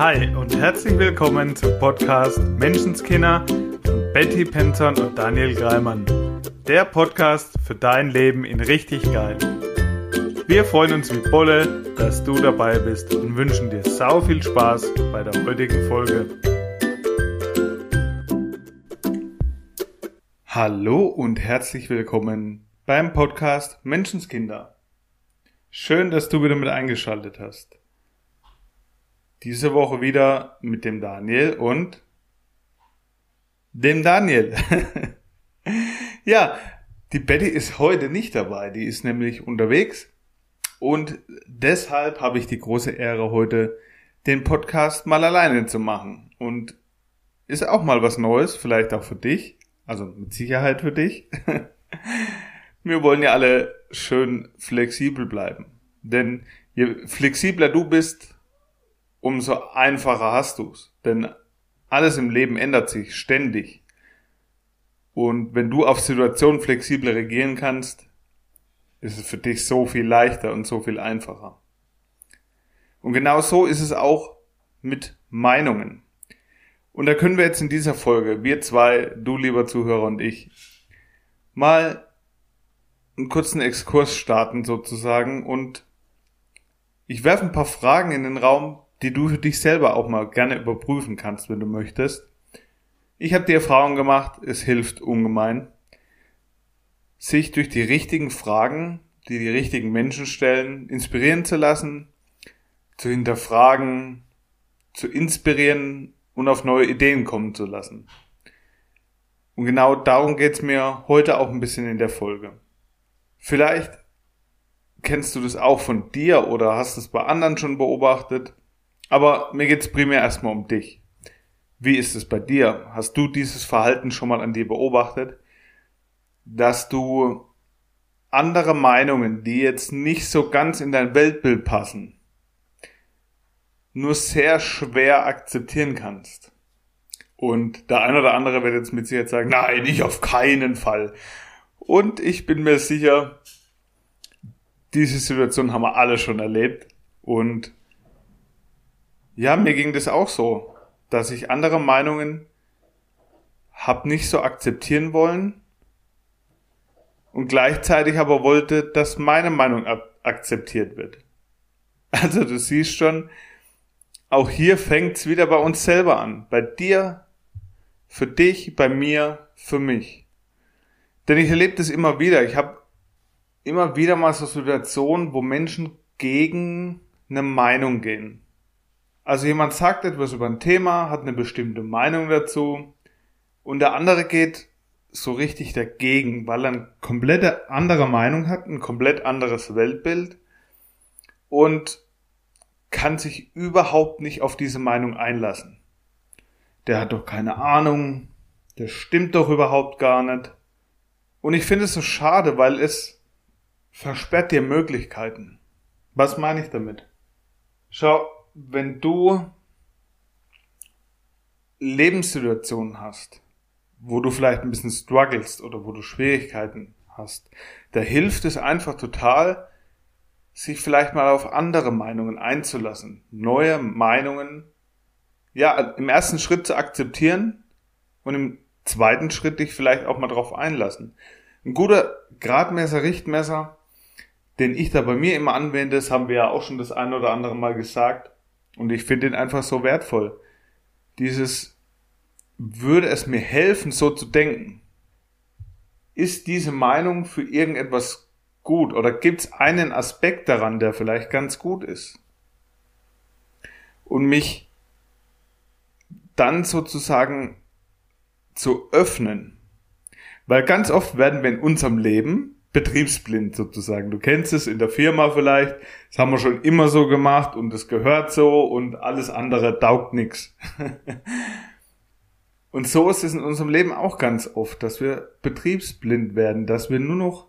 Hi und herzlich willkommen zum Podcast Menschenskinder von Betty Penton und Daniel Greimann. Der Podcast für dein Leben in richtig geil. Wir freuen uns wie Bolle, dass du dabei bist und wünschen dir sau viel Spaß bei der heutigen Folge. Hallo und herzlich willkommen beim Podcast Menschenskinder. Schön, dass du wieder mit eingeschaltet hast. Diese Woche wieder mit dem Daniel und dem Daniel. ja, die Betty ist heute nicht dabei, die ist nämlich unterwegs und deshalb habe ich die große Ehre heute den Podcast mal alleine zu machen und ist auch mal was Neues, vielleicht auch für dich, also mit Sicherheit für dich. Wir wollen ja alle schön flexibel bleiben. Denn je flexibler du bist, umso einfacher hast du's. Denn alles im Leben ändert sich ständig. Und wenn du auf Situationen flexibel reagieren kannst, ist es für dich so viel leichter und so viel einfacher. Und genau so ist es auch mit Meinungen. Und da können wir jetzt in dieser Folge, wir zwei, du lieber Zuhörer und ich, mal einen kurzen Exkurs starten sozusagen und ich werfe ein paar Fragen in den Raum, die du für dich selber auch mal gerne überprüfen kannst, wenn du möchtest. Ich habe die Erfahrung gemacht, es hilft ungemein, sich durch die richtigen Fragen, die die richtigen Menschen stellen, inspirieren zu lassen, zu hinterfragen, zu inspirieren und auf neue Ideen kommen zu lassen. Und genau darum geht's mir heute auch ein bisschen in der Folge. Vielleicht kennst du das auch von dir oder hast es bei anderen schon beobachtet. Aber mir geht's primär erstmal um dich. Wie ist es bei dir? Hast du dieses Verhalten schon mal an dir beobachtet? Dass du andere Meinungen, die jetzt nicht so ganz in dein Weltbild passen, nur sehr schwer akzeptieren kannst. Und der ein oder andere wird jetzt mit Sicherheit sagen, nein, ich auf keinen Fall. Und ich bin mir sicher, diese Situation haben wir alle schon erlebt. Und ja, mir ging das auch so, dass ich andere Meinungen hab nicht so akzeptieren wollen und gleichzeitig aber wollte, dass meine Meinung akzeptiert wird. Also du siehst schon, auch hier fängt's wieder bei uns selber an. Bei dir, für dich, bei mir, für mich. Denn ich erlebe das immer wieder. Ich habe immer wieder mal so Situationen, wo Menschen gegen eine Meinung gehen. Also jemand sagt etwas über ein Thema, hat eine bestimmte Meinung dazu und der andere geht so richtig dagegen, weil er eine komplett andere Meinung hat, ein komplett anderes Weltbild und kann sich überhaupt nicht auf diese Meinung einlassen. Der hat doch keine Ahnung, der stimmt doch überhaupt gar nicht. Und ich finde es so schade, weil es versperrt dir Möglichkeiten. Was meine ich damit? Schau, wenn du Lebenssituationen hast, wo du vielleicht ein bisschen strugglest oder wo du Schwierigkeiten hast, da hilft es einfach total, sich vielleicht mal auf andere Meinungen einzulassen, neue Meinungen, ja, im ersten Schritt zu akzeptieren und im zweiten Schritt dich vielleicht auch mal drauf einlassen. Ein guter Gradmesser, Richtmesser, den ich da bei mir immer anwende, das haben wir ja auch schon das ein oder andere Mal gesagt, und ich finde ihn einfach so wertvoll. Dieses, würde es mir helfen, so zu denken? Ist diese Meinung für irgendetwas gut oder gibt es einen Aspekt daran, der vielleicht ganz gut ist? Und mich dann sozusagen zu öffnen. Weil ganz oft werden wir in unserem Leben betriebsblind sozusagen. Du kennst es in der Firma vielleicht, das haben wir schon immer so gemacht und es gehört so und alles andere taugt nix. und so ist es in unserem Leben auch ganz oft, dass wir betriebsblind werden, dass wir nur noch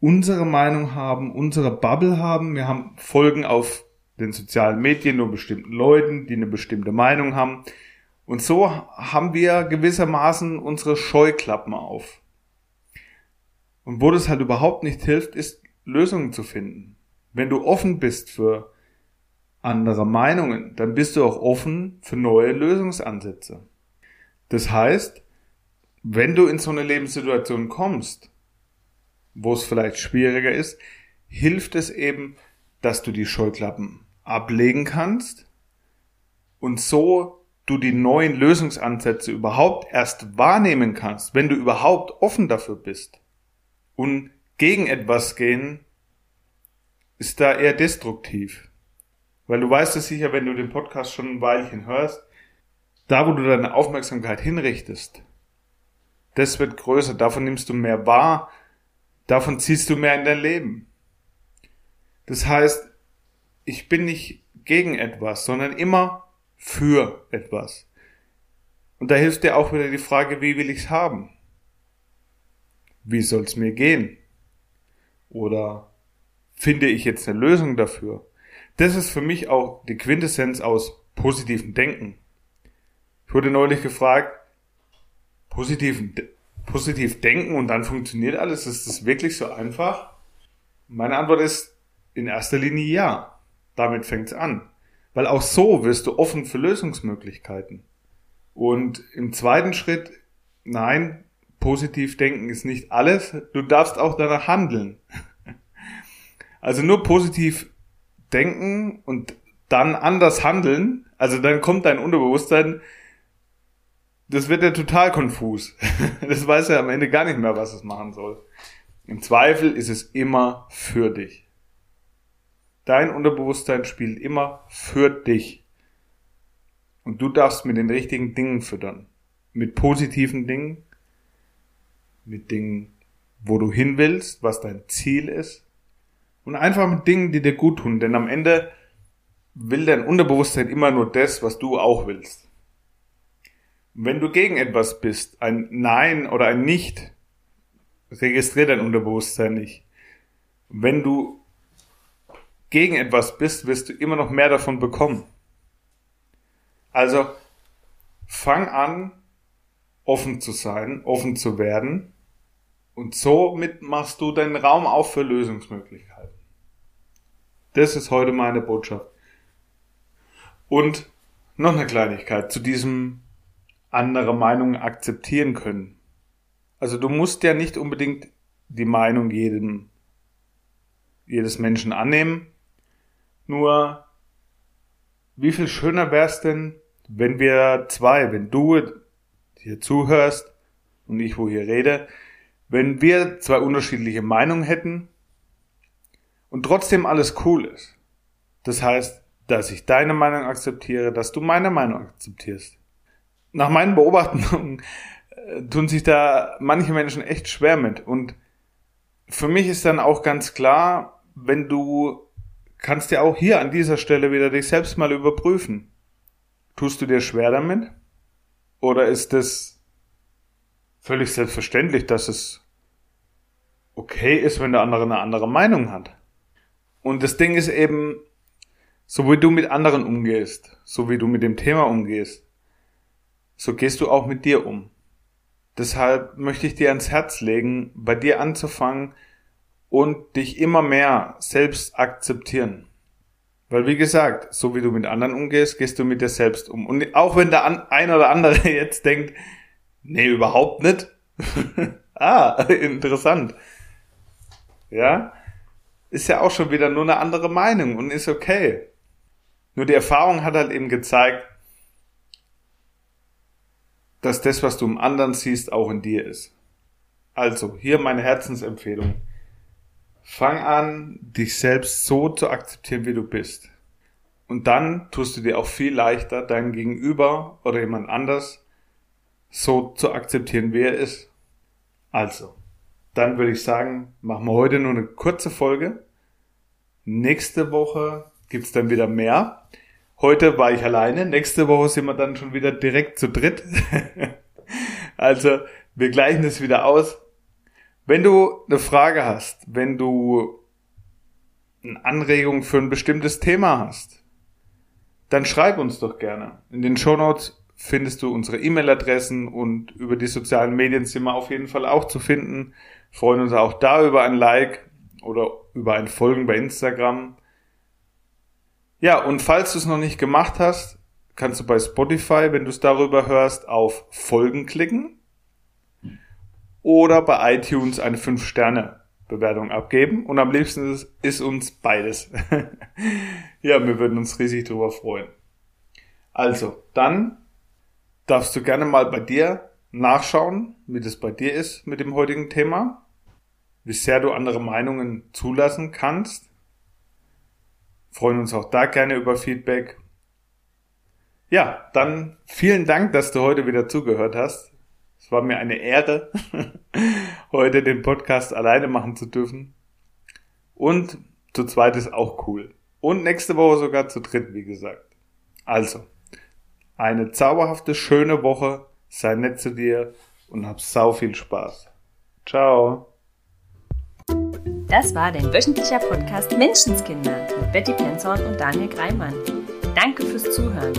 unsere Meinung haben, unsere Bubble haben. Wir haben Folgen auf den sozialen Medien nur bestimmten Leuten, die eine bestimmte Meinung haben. Und so haben wir gewissermaßen unsere Scheuklappen auf. Und wo das halt überhaupt nicht hilft, ist Lösungen zu finden. Wenn du offen bist für anderer Meinungen, dann bist du auch offen für neue Lösungsansätze. Das heißt, wenn du in so eine Lebenssituation kommst, wo es vielleicht schwieriger ist, hilft es eben, dass du die Scheuklappen ablegen kannst und so du die neuen Lösungsansätze überhaupt erst wahrnehmen kannst, wenn du überhaupt offen dafür bist. Und gegen etwas gehen ist da eher destruktiv. Weil du weißt es sicher, wenn du den Podcast schon ein Weilchen hörst, da wo du deine Aufmerksamkeit hinrichtest, das wird größer, davon nimmst du mehr wahr, davon ziehst du mehr in dein Leben. Das heißt, ich bin nicht gegen etwas, sondern immer für etwas. Und da hilft dir auch wieder die Frage, wie will ich's haben? Wie soll's mir gehen? Oder finde ich jetzt eine Lösung dafür? Das ist für mich auch die Quintessenz aus positivem Denken. Ich wurde neulich gefragt, positiven, positiv denken und dann funktioniert alles. Ist das wirklich so einfach? Meine Antwort ist in erster Linie ja. Damit fängt's an. Weil auch so wirst du offen für Lösungsmöglichkeiten. Und im zweiten Schritt, nein, positiv denken ist nicht alles. Du darfst auch danach handeln. Also nur positiv denken und dann anders handeln. Also dann kommt dein Unterbewusstsein das wird ja total konfus. Das weiß ja am Ende gar nicht mehr, was es machen soll. Im Zweifel ist es immer für dich. Dein Unterbewusstsein spielt immer für dich. Und du darfst mit den richtigen Dingen füttern. Mit positiven Dingen. Mit Dingen, wo du hin willst, was dein Ziel ist. Und einfach mit Dingen, die dir gut tun. Denn am Ende will dein Unterbewusstsein immer nur das, was du auch willst. Wenn du gegen etwas bist, ein Nein oder ein Nicht, registriert dein Unterbewusstsein nicht. Wenn du gegen etwas bist, wirst du immer noch mehr davon bekommen. Also fang an, offen zu sein, offen zu werden und somit machst du deinen Raum auf für Lösungsmöglichkeiten. Das ist heute meine Botschaft. Und noch eine Kleinigkeit zu diesem andere Meinungen akzeptieren können. Also du musst ja nicht unbedingt die Meinung jedem, jedes Menschen annehmen. Nur, wie viel schöner wäre es denn, wenn wir zwei, wenn du hier zuhörst und ich wo hier rede, wenn wir zwei unterschiedliche Meinungen hätten und trotzdem alles cool ist. Das heißt, dass ich deine Meinung akzeptiere, dass du meine Meinung akzeptierst nach meinen Beobachtungen äh, tun sich da manche Menschen echt schwer mit. Und für mich ist dann auch ganz klar, wenn du kannst ja auch hier an dieser Stelle wieder dich selbst mal überprüfen. Tust du dir schwer damit? Oder ist es völlig selbstverständlich, dass es okay ist, wenn der andere eine andere Meinung hat? Und das Ding ist eben, so wie du mit anderen umgehst, so wie du mit dem Thema umgehst, so gehst du auch mit dir um. Deshalb möchte ich dir ans Herz legen, bei dir anzufangen und dich immer mehr selbst akzeptieren. Weil wie gesagt, so wie du mit anderen umgehst, gehst du mit dir selbst um. Und auch wenn der ein oder andere jetzt denkt, nee, überhaupt nicht. ah, interessant. Ja, ist ja auch schon wieder nur eine andere Meinung und ist okay. Nur die Erfahrung hat halt eben gezeigt, dass das, was du im anderen siehst, auch in dir ist. Also, hier meine Herzensempfehlung. Fang an, dich selbst so zu akzeptieren, wie du bist. Und dann tust du dir auch viel leichter, dein Gegenüber oder jemand anders so zu akzeptieren, wie er ist. Also, dann würde ich sagen, machen wir heute nur eine kurze Folge. Nächste Woche gibt's dann wieder mehr. Heute war ich alleine, nächste Woche sind wir dann schon wieder direkt zu dritt. also wir gleichen das wieder aus. Wenn du eine Frage hast, wenn du eine Anregung für ein bestimmtes Thema hast, dann schreib uns doch gerne. In den Show Notes findest du unsere E-Mail-Adressen und über die sozialen Medien sind wir auf jeden Fall auch zu finden. Freuen uns auch da über ein Like oder über ein Folgen bei Instagram. Ja, und falls du es noch nicht gemacht hast, kannst du bei Spotify, wenn du es darüber hörst, auf Folgen klicken oder bei iTunes eine 5-Sterne-Bewertung abgeben. Und am liebsten ist, ist uns beides. ja, wir würden uns riesig darüber freuen. Also, dann darfst du gerne mal bei dir nachschauen, wie das bei dir ist mit dem heutigen Thema, wie sehr du andere Meinungen zulassen kannst. Freuen uns auch da gerne über Feedback. Ja, dann vielen Dank, dass du heute wieder zugehört hast. Es war mir eine Ehre, heute den Podcast alleine machen zu dürfen. Und zu zweit ist auch cool. Und nächste Woche sogar zu dritt, wie gesagt. Also, eine zauberhafte, schöne Woche. Sei nett zu dir und hab sau viel Spaß. Ciao. Das war dein wöchentlicher Podcast Menschenskinder mit Betty Penzorn und Daniel Greimann. Danke fürs Zuhören.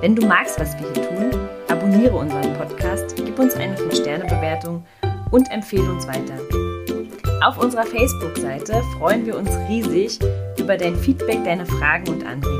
Wenn du magst, was wir hier tun, abonniere unseren Podcast, gib uns eine 5-Sterne-Bewertung und empfehle uns weiter. Auf unserer Facebook-Seite freuen wir uns riesig über dein Feedback, deine Fragen und Anregungen.